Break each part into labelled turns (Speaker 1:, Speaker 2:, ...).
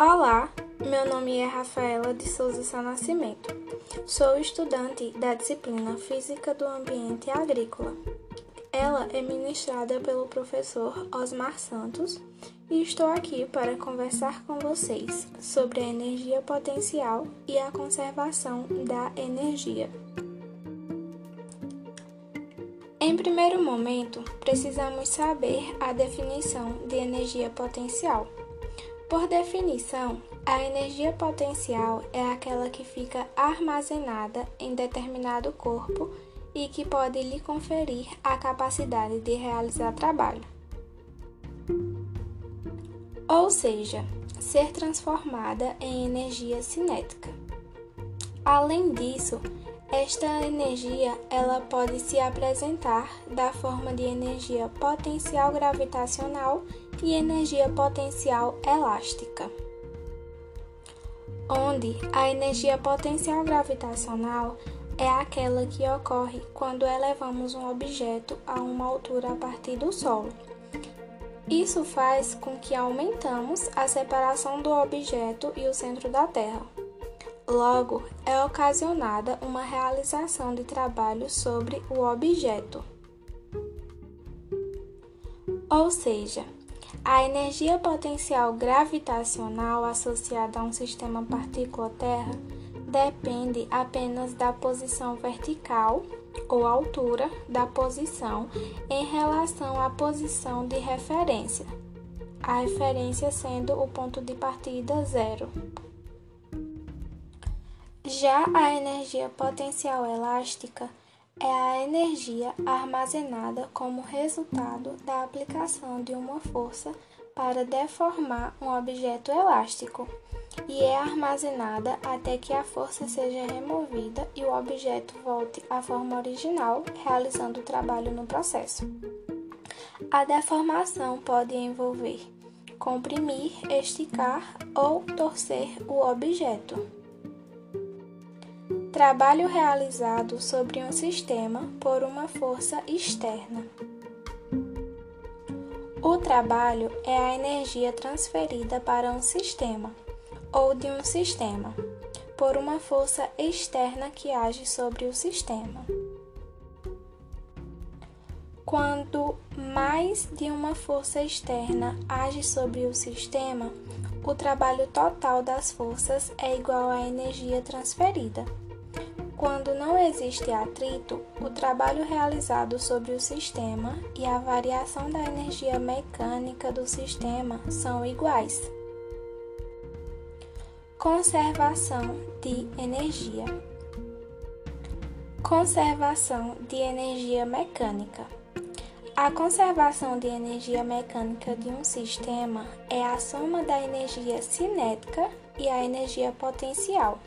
Speaker 1: Olá, meu nome é Rafaela de Souza Sá Nascimento. Sou estudante da disciplina Física do Ambiente Agrícola. Ela é ministrada pelo professor Osmar Santos e estou aqui para conversar com vocês sobre a energia potencial e a conservação da energia. Em primeiro momento, precisamos saber a definição de energia potencial. Por definição, a energia potencial é aquela que fica armazenada em determinado corpo e que pode lhe conferir a capacidade de realizar trabalho. Ou seja, ser transformada em energia cinética. Além disso, esta energia ela pode se apresentar da forma de energia potencial gravitacional e energia potencial elástica. Onde a energia potencial gravitacional é aquela que ocorre quando elevamos um objeto a uma altura a partir do solo. Isso faz com que aumentamos a separação do objeto e o centro da Terra. Logo, é ocasionada uma realização de trabalho sobre o objeto. Ou seja, a energia potencial gravitacional associada a um sistema partícula-terra depende apenas da posição vertical ou altura da posição em relação à posição de referência, a referência sendo o ponto de partida zero. Já a energia potencial elástica é a energia armazenada como resultado da aplicação de uma força para deformar um objeto elástico e é armazenada até que a força seja removida e o objeto volte à forma original, realizando o trabalho no processo. A deformação pode envolver comprimir, esticar ou torcer o objeto. Trabalho realizado sobre um sistema por uma força externa. O trabalho é a energia transferida para um sistema ou de um sistema por uma força externa que age sobre o sistema. Quando mais de uma força externa age sobre o sistema, o trabalho total das forças é igual à energia transferida. Quando não existe atrito, o trabalho realizado sobre o sistema e a variação da energia mecânica do sistema são iguais. Conservação de energia. Conservação de energia mecânica. A conservação de energia mecânica de um sistema é a soma da energia cinética e a energia potencial.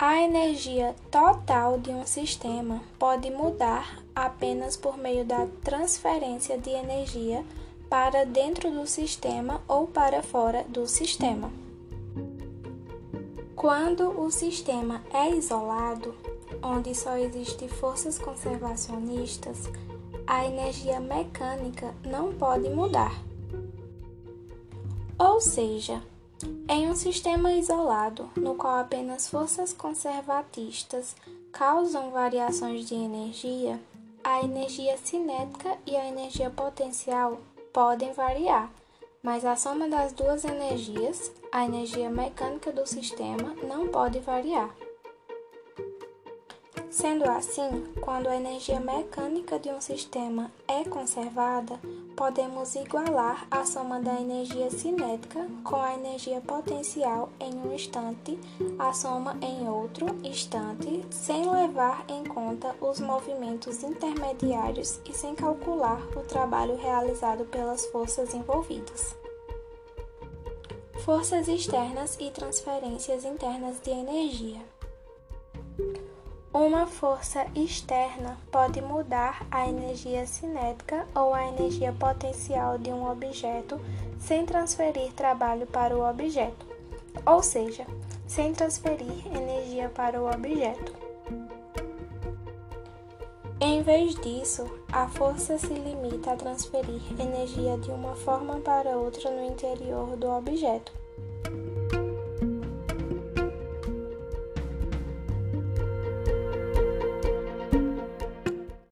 Speaker 1: A energia total de um sistema pode mudar apenas por meio da transferência de energia para dentro do sistema ou para fora do sistema. Quando o sistema é isolado, onde só existem forças conservacionistas, a energia mecânica não pode mudar. Ou seja, em um sistema isolado, no qual apenas forças conservatistas causam variações de energia, a energia cinética e a energia potencial podem variar, mas a soma das duas energias, a energia mecânica do sistema, não pode variar. Sendo assim, quando a energia mecânica de um sistema é conservada, podemos igualar a soma da energia cinética com a energia potencial em um instante, a soma em outro instante, sem levar em conta os movimentos intermediários e sem calcular o trabalho realizado pelas forças envolvidas. Forças externas e transferências internas de energia. Uma força externa pode mudar a energia cinética ou a energia potencial de um objeto sem transferir trabalho para o objeto, ou seja, sem transferir energia para o objeto. Em vez disso, a força se limita a transferir energia de uma forma para outra no interior do objeto.